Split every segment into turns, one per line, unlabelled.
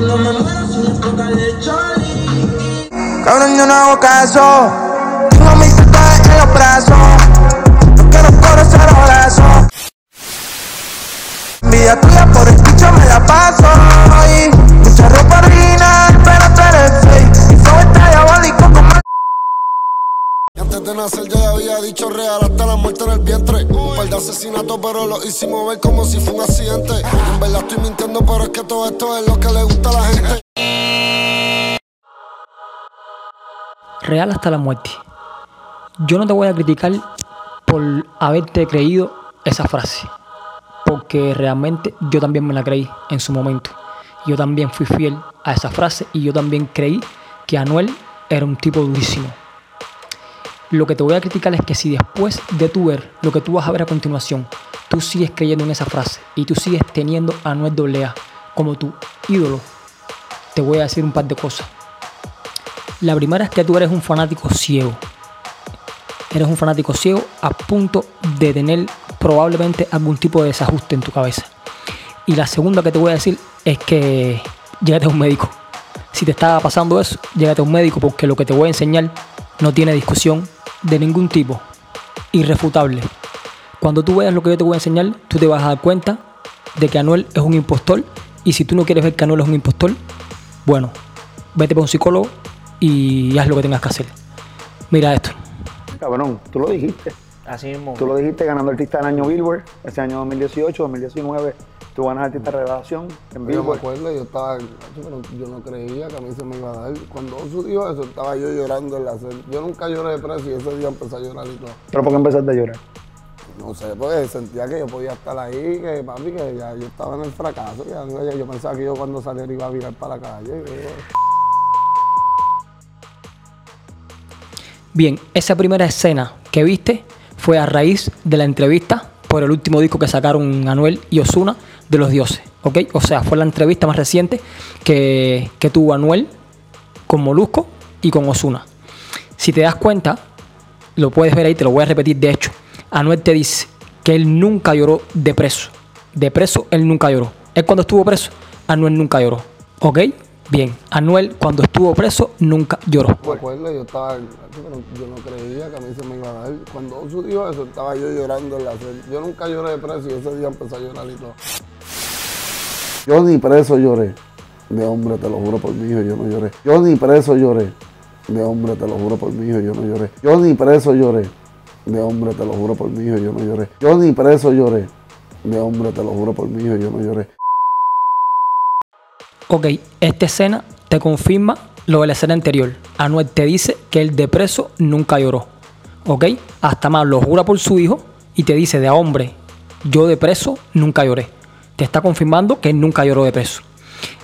No me.
Cabrón, yo no hago caso. Tengo mis tatuajes en los brazos. No quiero conocer los brazos. Envidia tuya por el bicho me la paso.
Nacer yo había dicho real hasta la muerte en el vientre. Un par de asesinatos, pero lo hicimos ver como si fue un accidente. En verdad estoy mintiendo, pero es que todo esto es lo que le gusta a la gente.
real hasta la muerte. Yo no te voy a criticar por haberte creído esa frase, porque realmente yo también me la creí en su momento. Yo también fui fiel a esa frase y yo también creí que Anuel era un tipo durísimo. Lo que te voy a criticar es que si después de tu ver lo que tú vas a ver a continuación, tú sigues creyendo en esa frase y tú sigues teniendo a Anuel AA como tu ídolo, te voy a decir un par de cosas. La primera es que tú eres un fanático ciego. Eres un fanático ciego a punto de tener probablemente algún tipo de desajuste en tu cabeza. Y la segunda que te voy a decir es que llégate a un médico. Si te está pasando eso, llégate a un médico porque lo que te voy a enseñar no tiene discusión de ningún tipo. Irrefutable. Cuando tú veas lo que yo te voy a enseñar, tú te vas a dar cuenta de que Anuel es un impostor. Y si tú no quieres ver que Anuel es un impostor, bueno, vete para un psicólogo y haz lo que tengas que hacer. Mira esto.
Cabrón, tú lo dijiste.
Así mismo.
Tú lo dijiste ganando artista del año Billboard, ese año 2018, 2019. Tú ganas artista de revelación en
Yo me acuerdo, yo estaba, pero yo no creía que a mí se me iba a dar. Cuando sucedió eso, estaba yo llorando en la celda. Yo nunca lloré de preso y ese día empecé a llorar y todo.
Pero ¿por qué empezaste a llorar?
No sé, porque sentía que yo podía estar ahí, que papi, que ya yo estaba en el fracaso. ya- ya yo pensaba que yo cuando saliera iba a virar para la calle.
Bien, esa primera escena que viste fue a raíz de la entrevista por el último disco que sacaron Anuel y Osuna de los dioses, ¿ok? O sea, fue la entrevista más reciente que, que tuvo Anuel con Molusco y con Osuna. Si te das cuenta, lo puedes ver ahí, te lo voy a repetir, de hecho, Anuel te dice que él nunca lloró de preso. De preso, él nunca lloró. Él cuando estuvo preso, Anuel nunca lloró, ¿ok? Bien, Anuel cuando estuvo preso nunca lloró.
Me yo estaba, yo no creía que a mí se me iba a dar. Cuando sucedió eso, estaba yo llorando en la celda. Yo nunca lloré de preso y ese día empecé a llorar y todo. Yo ni preso lloré. De hombre, te lo juro por mi hijo, yo no lloré. Yo ni preso lloré. De hombre, te lo juro por mi hijo, yo no lloré. Yo ni preso lloré. De hombre, te lo juro por mi hijo, yo no lloré. Yo ni preso lloré. De hombre, te lo juro por mi hijo, yo no lloré.
Ok, esta escena te confirma lo de la escena anterior. Anuel te dice que el de preso nunca lloró. Ok, hasta más lo jura por su hijo y te dice de hombre, yo de preso nunca lloré. Te está confirmando que él nunca lloró de preso.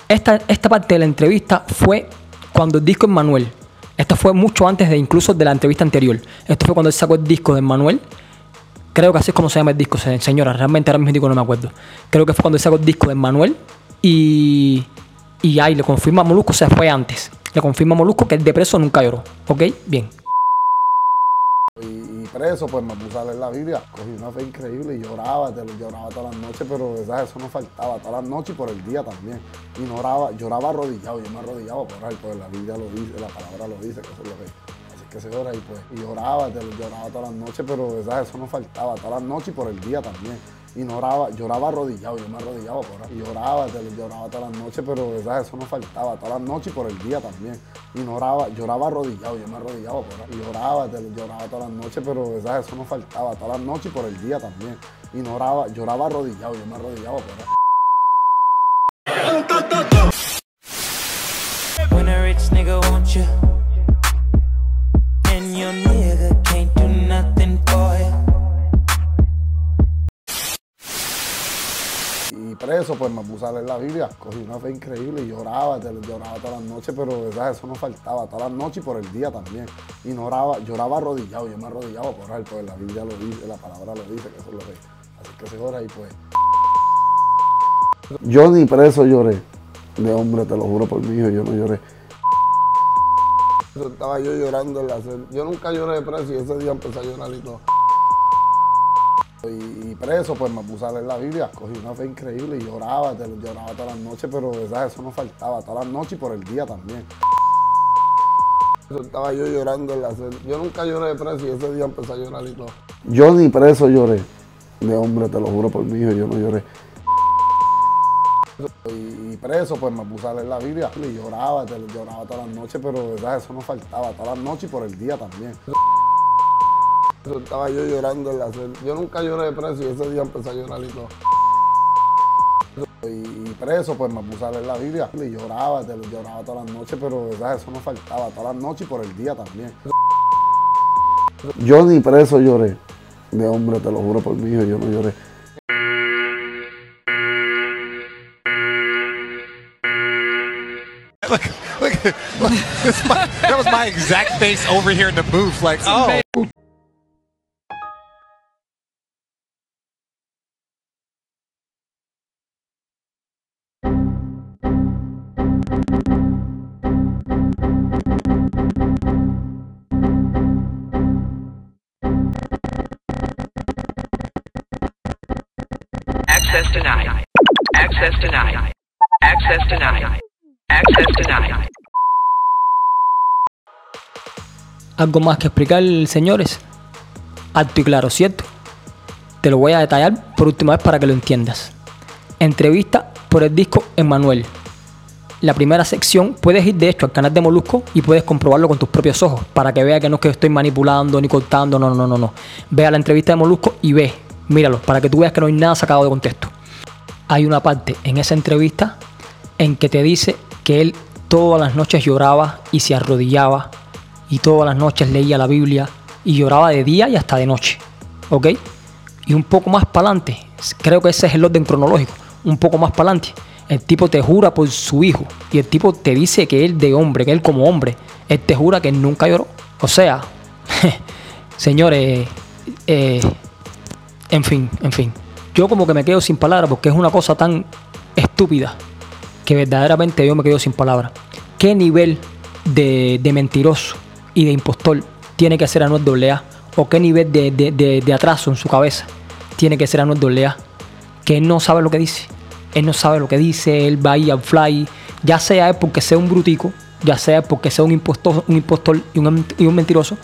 Esta, esta parte de la entrevista fue cuando el disco Manuel. Esto fue mucho antes de incluso de la entrevista anterior. Esto fue cuando él sacó el disco de Manuel. Creo que así es como se llama el disco, se- señora. Realmente ahora mismo no me acuerdo. Creo que fue cuando él sacó el disco de Manuel y, y ahí le confirma a Molusco, o sea, fue antes. Le confirma a Molusco que el de preso nunca lloró. ¿Ok? Bien.
Y, preso, pues me puse a leer la Biblia. Cogí una fe increíble y lloraba, te lo lloraba todas las noches, pero ¿sabes? eso no faltaba, todas las noches y por el día también. Y no oraba, lloraba arrodillado, yo me arrodillaba por orar, pues la Biblia lo dice, la palabra lo dice, que eso es lo que. Que se ora y pues, y lloraba, te lo lloraba todas las noches, pero ¿sabes? eso no faltaba, todas las noches y por el día también. Y no oraba, lloraba arrodillado, yo me arrodillaba por. Y lloraba, lloraba todas las noches, pero ¿sabes? eso no faltaba, todas las noches y por el día también. Y no oraba, lloraba arrodillado, yo me arrodillaba por. Y lloraba, lloraba todas las noches, pero ¿sabes? eso no faltaba, todas las noches y por el día también. Y no oraba, lloraba arrodillado, yo me arrodillaba por Y preso, pues me puse a leer la Biblia. Cogí una fe increíble y lloraba, lloraba todas las noches, pero ¿sabes? eso no faltaba, todas las noches y por el día también. Y no oraba, lloraba arrodillado, yo me arrodillaba por orar, pues la Biblia lo dice, la palabra lo dice, que eso es lo que. Así que se ora y pues. Yo ni preso lloré. De hombre, te lo juro por hijo, yo no lloré. Estaba yo llorando en la celda. Yo nunca lloré de preso y ese día empecé a llorar y todo. Y, preso, pues me puse a leer la Biblia, cogí una fe increíble y lloraba, te- lloraba todas las noches, pero ¿sabes? eso no faltaba, todas las noches y por el día también. Estaba yo llorando en la celda. Yo nunca lloré de preso y ese día empecé a llorar y todo. Yo ni preso lloré. De hombre, te lo juro por mi hijo, yo no lloré. Y, preso, pues me puse a leer la Biblia y lloraba, te- lloraba todas las noches, pero ¿sabes? eso no faltaba, todas las noches y por el día también. Estaba yo llorando en la celda. Yo nunca lloré de preso y ese día empecé a llorar y todo. Y, preso, pues me puse a leer la Biblia y lloraba, te- lloraba todas las noches, pero ¿sabes? eso no faltaba, todas las noches y por el día también. Yo ni preso lloré. De hombre, te lo juro por mi hijo, yo no lloré.
That was my exact face over here in the booth. Like, oh.
Algo más que explicar, señores. Alto y claro, ¿cierto? Te lo voy a detallar por última vez para que lo entiendas. Entrevista por el disco Emmanuel. La primera sección puedes ir de hecho al canal de Molusco y puedes comprobarlo con tus propios ojos para que vea que no es que estoy manipulando ni cortando, no, no, no, no. Ve a la entrevista de Molusco y ve, míralo, para que tú veas que no hay nada sacado de contexto. Hay una parte en esa entrevista en que te dice que él todas las noches lloraba y se arrodillaba y todas las noches leía la Biblia y lloraba de día y hasta de noche. ¿Ok? Y un poco más para adelante, creo que ese es el orden cronológico, un poco más para adelante, el tipo te jura por su hijo y el tipo te dice que él de hombre, que él como hombre, él te jura que nunca lloró. O sea, señores, eh, en fin, en fin. Yo como que me quedo sin palabras porque es una cosa tan estúpida que verdaderamente yo me quedo sin palabras. ¿Qué nivel de, de mentiroso y de impostor tiene que ser Anuel AA? ¿O qué nivel de, de- de- atraso en su cabeza tiene que ser Anuel AA? Que él no sabe lo que dice. Él no sabe lo que dice, él va ahí al fly, ya sea él porque sea un brutico, ya sea porque sea un impostor, un impostor y un, y un mentiroso,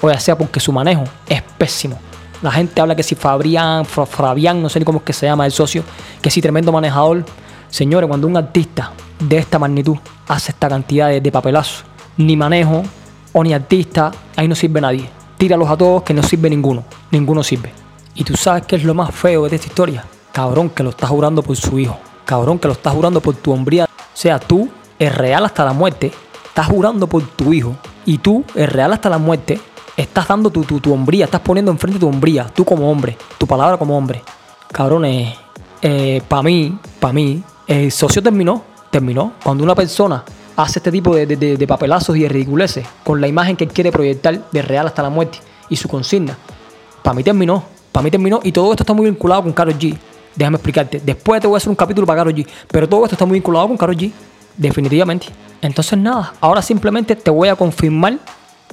o ya sea porque su manejo es pésimo. La gente habla que si Fabián, Fabián, no sé ni cómo es que se llama el socio, que si tremendo manejador. Señores, cuando un artista de esta magnitud hace esta cantidad de, de papelazos, ni manejo o ni artista, ahí no sirve nadie. Tíralos a todos que no sirve ninguno. Ninguno sirve. Y tú sabes qué es lo más feo de esta historia. Cabrón que lo estás jurando por su hijo. Cabrón que lo estás jurando por tu hombría. O sea, tú, es real hasta la muerte, estás jurando por tu hijo. Y tú, es real hasta la muerte, estás dando tu, tu, tu hombría, estás poniendo enfrente tu hombría, tú como hombre, tu palabra como hombre. Cabrones, para mí, para mí, el socio terminó, terminó. Cuando una persona hace este tipo de, de- de- papelazos y de ridiculeces con la imagen que él quiere proyectar de real hasta la muerte y su consigna, para mí terminó, para mí terminó y todo esto está muy vinculado con Karol G. Déjame explicarte. Después te voy a hacer un capítulo para Karol G, pero todo esto está muy vinculado con Karol G, definitivamente. Entonces nada, ahora simplemente te voy a confirmar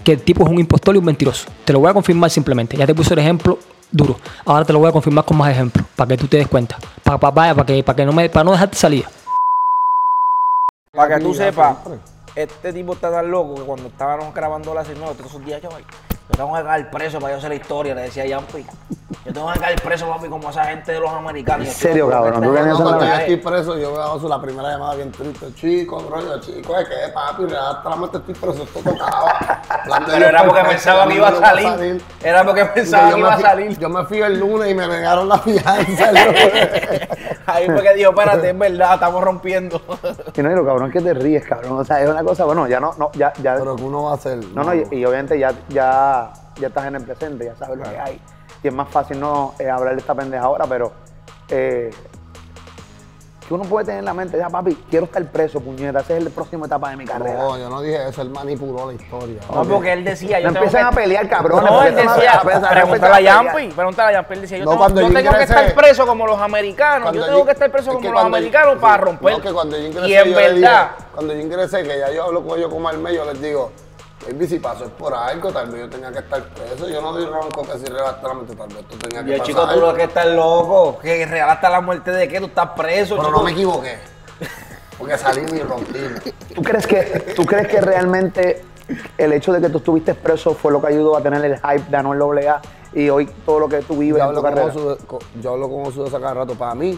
que el tipo es un impostor y un mentiroso. Te lo voy a confirmar simplemente. Ya te puse el ejemplo duro. Ahora te lo voy a confirmar con más ejemplos, para que tú te des cuenta. Para, para, para que, para que no me, para no dejarte salir.
Para que tú sepas, este tipo está tan loco que cuando estábamos grabando la señora, todos esos días "Ay, yo tengo que caer preso para yo hacer la historia, le decía Yampi. Yo tengo que caer preso, papi, como esa gente de los americanos.
En serio, cabrón, tú
No, cuando yo estoy preso, yo me hago la primera llamada bien triste. Chico, bro, yo, chico, es que papi, hasta la muerte estoy preso, esto tocaba.
Pero era porque pensaba que iba a salir. Era porque pensaba
Yo
que
me
iba a salir.
Yo me fui el lunes y me negaron la fianza. el lunes.
Ahí fue que dijo, espérate, es verdad, estamos rompiendo.
Y no, y lo cabrón es que te ríes, cabrón. O sea, es una cosa, bueno, ya no, no, ya, ya.
Pero que uno va a hacer.
No, no, y, y obviamente ya, ya, ya estás en el presente, ya sabes lo que hay. Y es más fácil no eh, hablar de esta pendeja ahora, pero eh, que uno puede tener en la mente, ya papi, quiero estar preso, puñeta, esa es la próxima etapa de mi carrera.
No, yo no dije eso, él manipuló la historia.
No, porque él decía, yo
No
tengo
empiezan
que-
a pelear, cabrones,
No, él decía, pregúntale a. Yampi, pregúntale a Yampi, él decía, yo,
No,
tengo, yo tengo que estar preso como los americanos, yo tengo que estar preso
es
como los americanos para romper.
no, que cuando yo ingresé,
y en verdad,
cuando yo ingresé, que ya yo hablo con ellos como al medio, les digo, Baby, si pasó es por algo, tal vez yo tenía que estar preso. Yo no doy ronco que si relaste la mente, tal vez tú tenías que
Yo,
pasar.
chico, tú lo que estás loco. Que real hasta la muerte de qué? Tú estás preso,
Pero
chico.
no me equivoqué. Porque salí y rompí.
¿Tú crees, que, ¿Tú crees que realmente el hecho de que tú estuviste preso fue lo que ayudó a tener el hype de Anuel AA y hoy todo lo que tú vives
Yo
en tu
hablo, con
carrera?
Yo hablo con Osu de esa cada rato. Para mí,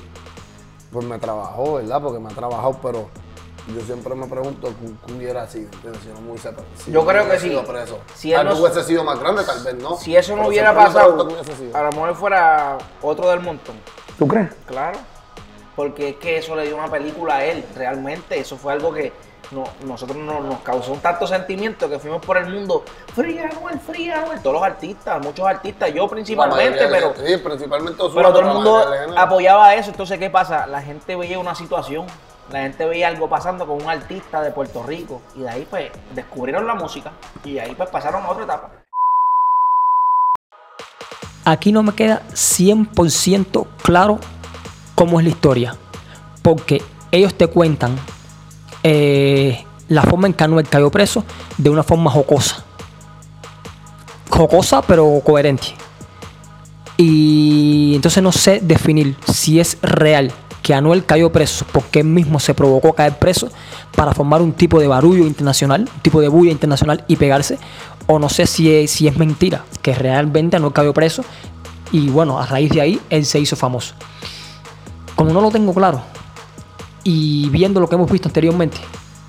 pues me trabajó, ¿verdad? Porque me ha trabajado, pero yo siempre me pregunto qué hubiera sido. Si no me hubiese, si
Yo
no
creo que sí.
preso.
Si él
tal
no-
vez hubiese sido más grande, tal vez no.
Si eso no
Pero
hubiera pasado, a lo mejor fuera otro del montón.
¿Tú crees?
Claro. Porque es que eso le dio una película a él, realmente. Eso fue algo que no- nosotros no- nos causó un tanto sentimiento que fuimos por el mundo. Free Anuel, Free Anuel. Todos los artistas, muchos artistas, yo principalmente, pero,
sí, principalmente Ozuna,
pero todo el mundo apoyaba eso. Entonces, ¿qué pasa? La gente veía una situación, la gente veía algo pasando con un artista de Puerto Rico. Y de ahí, pues, descubrieron la música. Y de ahí, pues, pasaron a otra etapa.
Aquí no me queda 100% claro cómo es la historia. Porque ellos te cuentan eh, la forma en que Anuel cayó preso de una forma jocosa. Jocosa pero coherente. Y entonces no sé definir si es real que Anuel cayó preso porque él mismo se provocó caer preso para formar un tipo de barullo internacional, un tipo de bulla internacional y pegarse, o no sé si es, si es mentira, que realmente Anuel cayó preso y bueno, a raíz de ahí él se hizo famoso. Como no lo tengo claro y viendo lo que hemos visto anteriormente,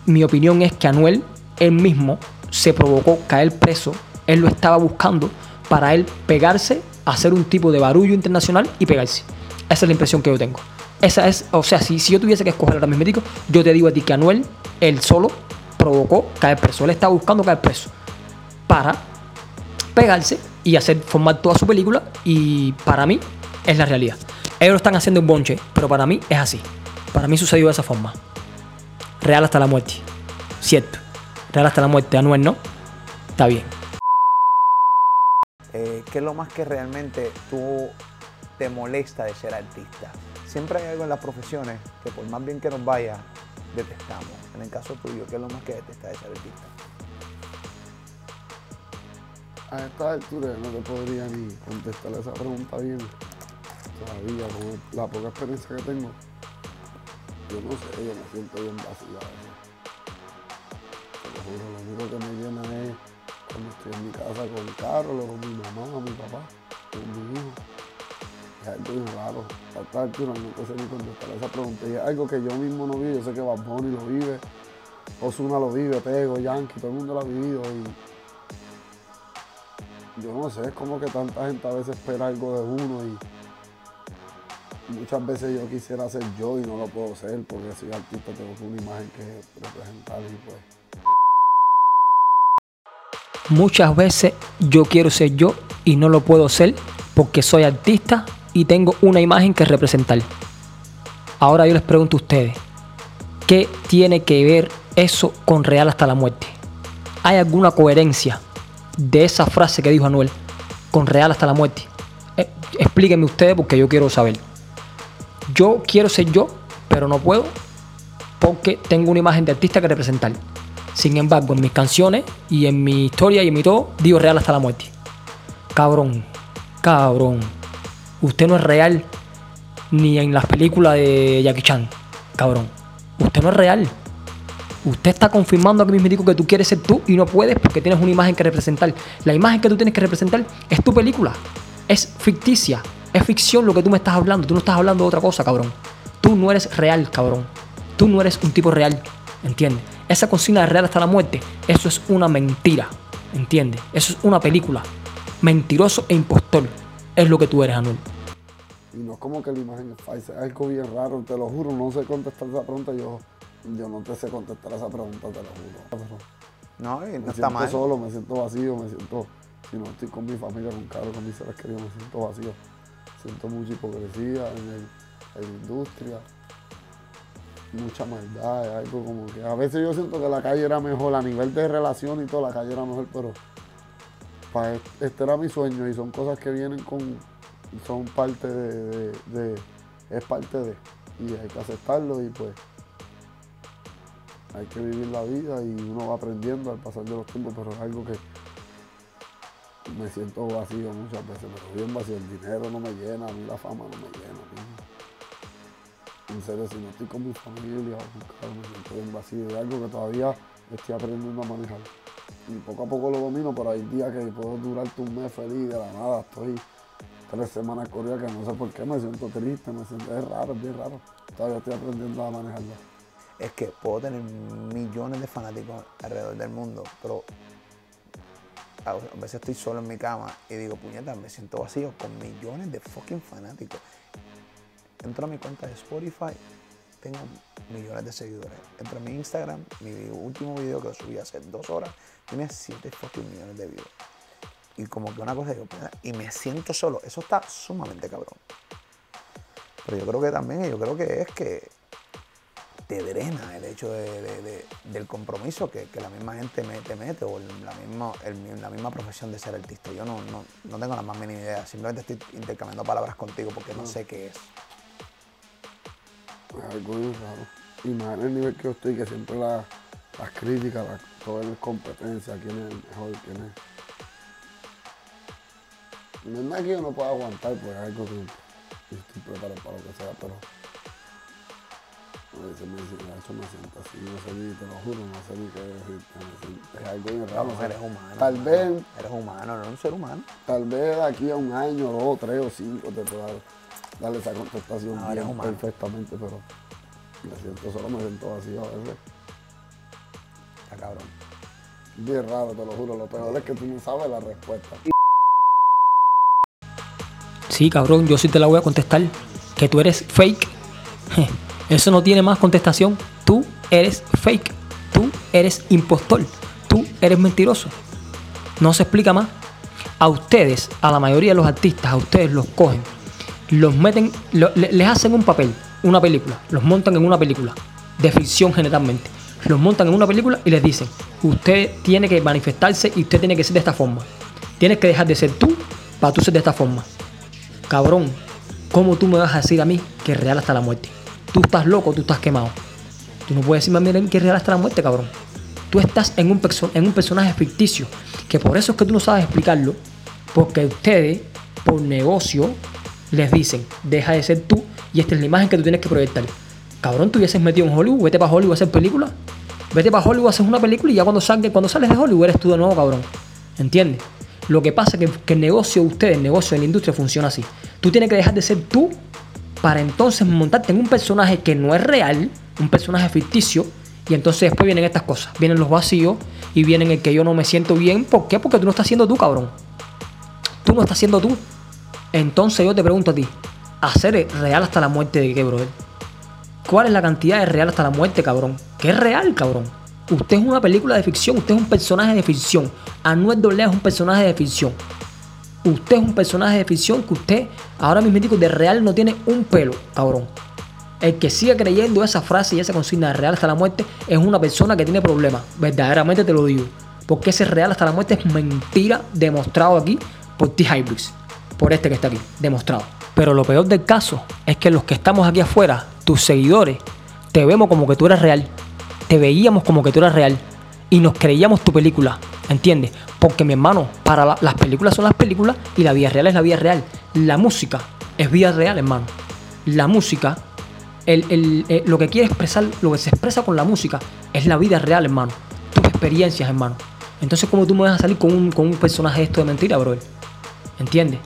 mi opinión es que Anuel él mismo se provocó caer preso, él lo estaba buscando para él pegarse, hacer un tipo de barullo internacional y pegarse. Esa es la impresión que yo tengo. Esa es, o sea, si, si yo tuviese que escoger ahora mismo, yo te digo a ti que Anuel, él solo, provocó caer preso. Él estaba buscando caer preso para pegarse y hacer formar toda su película y para mí es la realidad. Ellos lo están haciendo en bonche, pero para mí es así. Para mí sucedió de esa forma. Real hasta la muerte. Cierto. Real hasta la muerte. Anuel no. Está bien.
Eh, ¿Qué es lo más que realmente tú te molesta de ser artista? Siempre hay algo en las profesiones que por más bien que nos vaya, detestamos. En el caso tuyo, ¿qué es lo más que detestas de ser artista?
A esta altura no te podría ni contestar esa pregunta bien. Todavía, con la poca experiencia que tengo, yo no sé, yo me siento bien veces. Te lo lo único que me llena es cuando estoy en mi casa con Carlos, con mi mamá, mi papá, con mi hijo. Es algo raro. A esta altura no sé ni contestar esa pregunta. Y es algo que yo mismo no vivo. Yo sé que Bad Bunny lo vive, Ozuna lo vive, Tego, Yankee, todo el mundo lo ha vivido. Y yo no sé, es como que tanta gente a veces espera algo de uno y muchas veces yo quisiera ser yo y no lo puedo ser porque soy artista, tengo una imagen que representar y pues
Muchas veces yo quiero ser yo y no lo puedo ser porque soy artista y tengo una imagen que representar. Ahora yo les pregunto a ustedes, ¿qué tiene que ver eso con real hasta la muerte? ¿Hay alguna coherencia de esa frase que dijo Anuel con real hasta la muerte? Eh, explíquenme ustedes porque yo quiero saber. Yo quiero ser yo, pero no puedo porque tengo una imagen de artista que representar. Sin embargo, en mis canciones y en mi historia y en mi todo, digo real hasta la muerte. Cabrón, cabrón. Usted no es real ni en las películas de Jackie Chan. Cabrón. Usted no es real. Usted está confirmando aquí mismo que tú quieres ser tú y no puedes porque tienes una imagen que representar. La imagen que tú tienes que representar es tu película. Es ficticia. Es ficción lo que tú me estás hablando. Tú no estás hablando de otra cosa, cabrón. Tú no eres real, cabrón. Tú no eres un tipo real. ¿Entiendes? Esa consigna de real hasta la muerte, eso es una mentira. ¿Entiendes? Eso es una película. Mentiroso e impostor. Es lo que tú eres, Anuel.
y no es como que la imagen es falsa, es algo bien raro, te lo juro, no sé contestar esa pregunta, yo, yo no te sé contestar esa pregunta, te lo juro. Pero
No, y no
me
está
siento
mal.
solo, me siento vacío, me siento, si no estoy con mi familia, con Carlos, con mis seres queridos, me siento vacío. Siento mucha hipocresía en, el- en la industria, mucha maldad, es algo como que a veces yo siento que la calle era mejor, a nivel de relación y todo, la calle era mejor, pero este era mi sueño y son cosas que vienen con, son parte de, de- de- es parte de, y hay que aceptarlo y pues hay que vivir la vida y uno va aprendiendo al pasar de los tiempos, pero es algo que me siento vacío muchas veces, pero bien vacío. El dinero no me llena, a mí la fama no me llena. mí. En serio, si no estoy con mi familia, me siento bien vacío. Es algo que todavía estoy aprendiendo a manejar. Y poco a poco lo domino, pero hay días que puedo durarte un mes feliz, de la nada estoy tres semanas corridas que no sé por qué, me siento triste, me siento, es raro, es bien raro. Todavía estoy aprendiendo a manejarlo.
Es que puedo tener millones de fanáticos alrededor del mundo, pero a veces estoy solo en mi cama y digo, puñeta, me siento vacío con millones de fucking fanáticos. Entro a mi cuenta de Spotify, tengo millones de seguidores. Entro a mi Instagram, mi último video que subí hace dos horas, tiene 7 fucking millones de views. Y como que una cosa puñeta, y me siento solo. Eso está sumamente cabrón. Pero yo creo que también, yo creo que es que te drena el hecho de- de- de- del compromiso que, que la misma gente me- te mete o el- la misma, el- la misma profesión de ser artista. Yo no, no, no tengo la más mínima idea, simplemente estoy intercambiando palabras contigo porque no sé qué es.
Algo raro. Y más en el nivel que yo estoy, que siempre la- las críticas, la, todo es competencia, quién es el mejor, quién es. No es nada que yo no pueda aguantar, pues es algo que yo estoy preparado para lo que sea, pero. A veces me eso me siento así, no sé ni, te lo juro, no sé ni qué decirte. Es algo bien raro.
No, eres humano.
Tal vez,
Eres humano, no eres un ser humano.
tal vez de aquí a un año, dos, tres o cinco te pueda darle esa contestación
No,
bien perfectamente, pero siento solo, me siento a
cabrón.
Bien raro, te lo juro. Lo peor es que tú no sabes la respuesta.
Sí, cabrón, yo sí te la voy a contestar. Que tú eres fake. Eso no tiene más contestación. Tú eres fake. Tú eres impostor. Tú eres mentiroso. No se explica más. A ustedes, a la mayoría de los artistas, a ustedes los cogen, los meten, les hacen un papel, una película, los montan en una película, de ficción generalmente. Los montan en una película y les dicen, usted tiene que manifestarse y usted tiene que ser de esta forma. Tienes que dejar de ser tú para tú ser de esta forma. Cabrón, ¿cómo tú me vas a decir a mí que es real hasta la muerte? Tú estás loco, tú estás quemado. Tú no puedes decirme a mí que es real hasta la muerte, cabrón. Tú estás en un, en un personaje ficticio, que por eso es que tú no sabes explicarlo, porque ustedes, por negocio, les dicen, deja de ser tú y esta es la imagen que tú tienes que proyectar. Cabrón, tú hubieses metido en Hollywood, vete para Hollywood a hacer películas. Vete para Hollywood, haces una película y ya cuando, salga, cuando sales de Hollywood eres tú de nuevo, cabrón. ¿Entiendes? Lo que pasa es que, que el negocio de ustedes, el negocio de la industria funciona así. Tú tienes que dejar de ser tú para entonces montarte en un personaje que no es real, un personaje ficticio, y entonces después vienen estas cosas. Vienen los vacíos y vienen el que yo no me siento bien. ¿Por qué? Porque tú no estás siendo tú, cabrón. Tú no estás siendo tú. Entonces yo te pregunto a ti, ¿hacer real hasta la muerte de qué, brother? ¿Cuál es la cantidad de real hasta la muerte, cabrón? ¿Qué es real, cabrón? Usted es una película de ficción, usted es un personaje de ficción. Anuel AA es un personaje de ficción. Usted es un personaje de ficción que usted ahora mismo digo de real no tiene un pelo, cabrón. El que sigue creyendo esa frase y esa consigna de real hasta la muerte es una persona que tiene problemas. Verdaderamente te lo digo. Porque ese real hasta la muerte es mentira demostrado aquí por T-Hybrix. Por este que está aquí, demostrado. Pero lo peor del caso es que los que estamos aquí afuera, tus seguidores, te vemos como que tú eres real. Te veíamos como que tú eras real. Y nos creíamos tu película. ¿Entiendes? Porque mi hermano, para la- las películas son las películas y la vida real es la vida real. La música es vida real, hermano. La música, eh, lo que quiere expresar, lo que se expresa con la música es la vida real, hermano. Tus experiencias, hermano. Entonces, ¿cómo tú me vas a salir con un, con un personaje esto de mentira, brother? ¿Entiendes?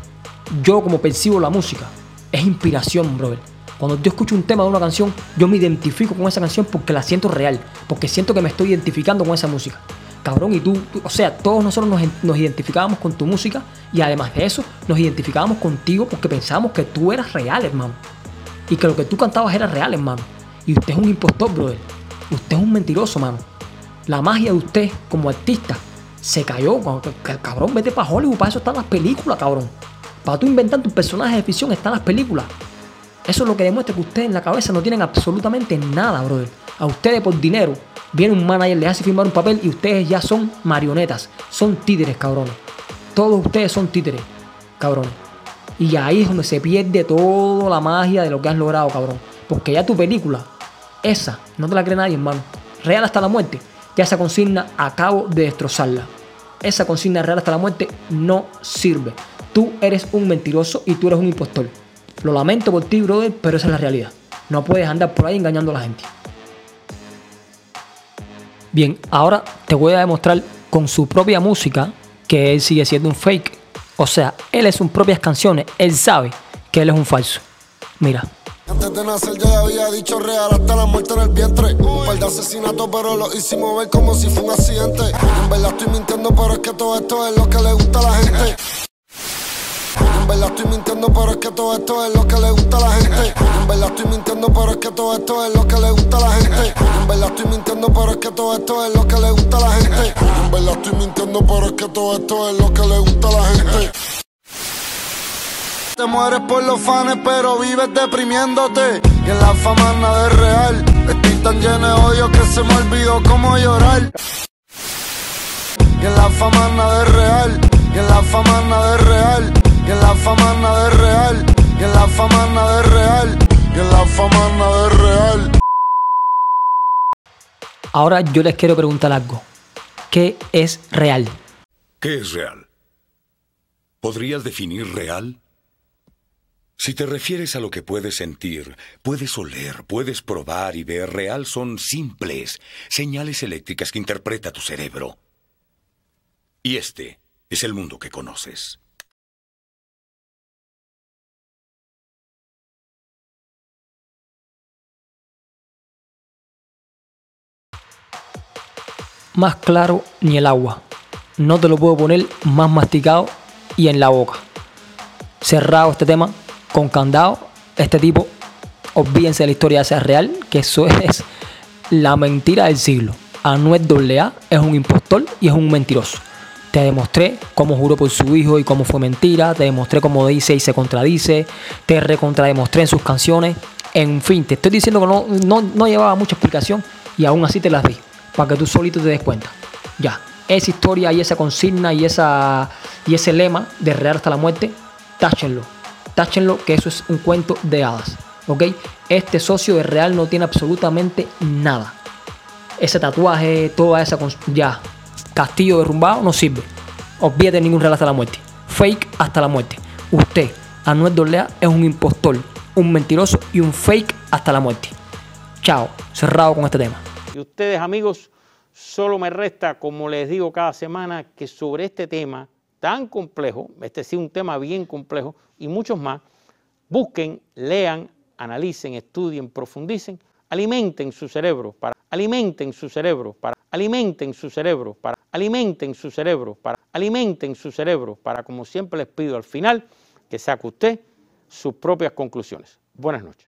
Yo como percibo la música, es inspiración, brother. Cuando yo escucho un tema de una canción, yo me identifico con esa canción porque la siento real, porque siento que me estoy identificando con esa música. Cabrón, y tú, o sea, todos nosotros nos, identificábamos con tu música y además de eso, nos identificábamos contigo porque pensábamos que tú eras real, hermano. Y que lo que tú cantabas era real, hermano. Y usted es un impostor, brother. Usted es un mentiroso, mano. La magia de usted como artista se cayó. Cabrón, vete para Hollywood. Para eso están las películas, cabrón. Para tú inventar tu personaje de ficción están las películas. Eso es lo que demuestra que ustedes en la cabeza no tienen absolutamente nada, brother. A ustedes por dinero viene un manager, les hace firmar un papel y ustedes ya son marionetas. Son títeres, cabrones. Todos ustedes son títeres, cabrones. Y ahí es donde se pierde toda la magia de lo que has logrado, cabrón. Porque ya tu película, esa, no te la cree nadie, hermano. real hasta la muerte, ya esa consigna acabo de destrozarla. Esa consigna real hasta la muerte no sirve. Tú eres un mentiroso y tú eres un impostor. Lo lamento por ti, brother, pero esa es la realidad. No puedes andar por ahí engañando a la gente. Bien, ahora te voy a demostrar con su propia música que él sigue siendo un fake. O sea, él es sus propias canciones. Él sabe que él es un falso. Mira.
Antes de nacer yo había dicho real hasta la muerte en el vientre. Un par de asesinatos, pero lo hicimos ver como si fue un accidente. En verdad estoy mintiendo, pero es que todo esto es lo que le gusta a la gente. Verdad estoy mintiendo, pero es que todo esto es lo que le gusta a la gente. En verdad estoy mintiendo, pero es que todo esto es lo que le gusta a la gente. En verdad estoy mintiendo, pero es que todo esto es lo que le gusta a la gente. En verdad estoy mintiendo, pero es que todo esto es lo que le gusta a la gente. Te mueres por los fans, pero vives deprimiéndote. Y en la fama nada es real. Estoy tan lleno de odio que se me olvidó cómo llorar. Y en la fama nada es real. Y en la fama nada es real. Y en la fama nada es real. Y en la fama nada es real. Y en la fama nada es real.
Ahora yo les quiero preguntar algo. ¿Qué es real?
¿Qué es real? ¿Podrías definir real? Si te refieres a lo que puedes sentir, puedes oler, puedes probar y ver, real son simples señales eléctricas que interpreta tu cerebro. Y este es el mundo que conoces.
Más claro ni el agua. No te lo puedo poner más masticado y en la boca. Cerrado este tema, con candado, este tipo, olvídense de la historia de real, que eso es la mentira del siglo. Anuel AA es un impostor y es un mentiroso. Te demostré cómo juró por su hijo y cómo fue mentira. Te demostré cómo dice y se contradice. Te recontrademostré en sus canciones. En fin, te estoy diciendo que no, no, no llevaba mucha explicación y aún así te las di. Para que tú solito te des cuenta. Ya, esa historia y esa consigna y, ese lema de real hasta la muerte, táchenlo. Táchenlo que eso es un cuento de hadas. ¿Ok? Este socio de real no tiene absolutamente nada. Ese tatuaje, toda esa... Ya, castillo derrumbado no sirve. Olvídate ningún real hasta la muerte. Fake hasta la muerte. Usted, Anuel Dorlea, es un impostor, un mentiroso y un fake hasta la muerte. Chao, cerrado con este tema.
Y ustedes, amigos, solo me resta, como les digo cada semana, que sobre este tema tan complejo, este sí un tema bien complejo y muchos más, busquen, lean, analicen, estudien, profundicen, alimenten su cerebro para alimenten su cerebro para alimenten su cerebro para alimenten su cerebro para alimenten su cerebro para como siempre les pido al final que saque usted sus propias conclusiones. Buenas noches.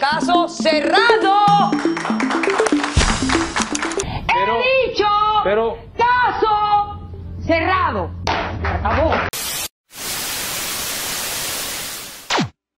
Caso cerrado.
Pero-
He dicho
pero-
caso cerrado. Se acabó.